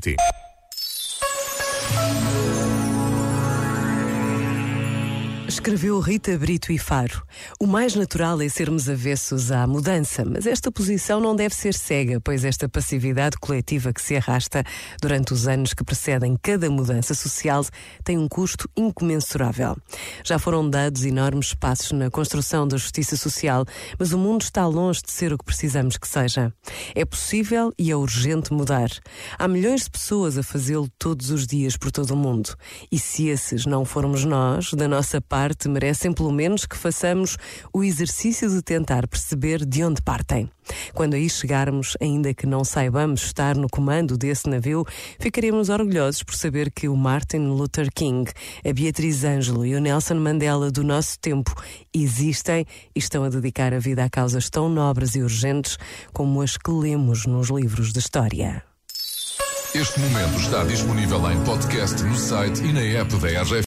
Variety. Escreveu Rita Brito e Faro. O mais natural é sermos avessos à mudança, mas esta posição não deve ser cega, pois esta passividade coletiva que se arrasta durante os anos que precedem cada mudança social tem um custo incomensurável. Já foram dados enormes passos na construção da justiça social, mas o mundo está longe de ser o que precisamos que seja. É possível e é urgente mudar. Há milhões de pessoas a fazê-lo todos os dias por todo o mundo. E se esses não formos nós, da nossa parte, parte merecem pelo menos que façamos o exercício de tentar perceber de onde partem. Quando aí chegarmos, ainda que não saibamos estar no comando desse navio, ficaremos orgulhosos por saber que o Martin Luther King, a Beatriz Ângelo e o Nelson Mandela do nosso tempo existem e estão a dedicar a vida a causas tão nobres e urgentes como as que lemos nos livros de história. Este momento está disponível em podcast no site e na app da RGF.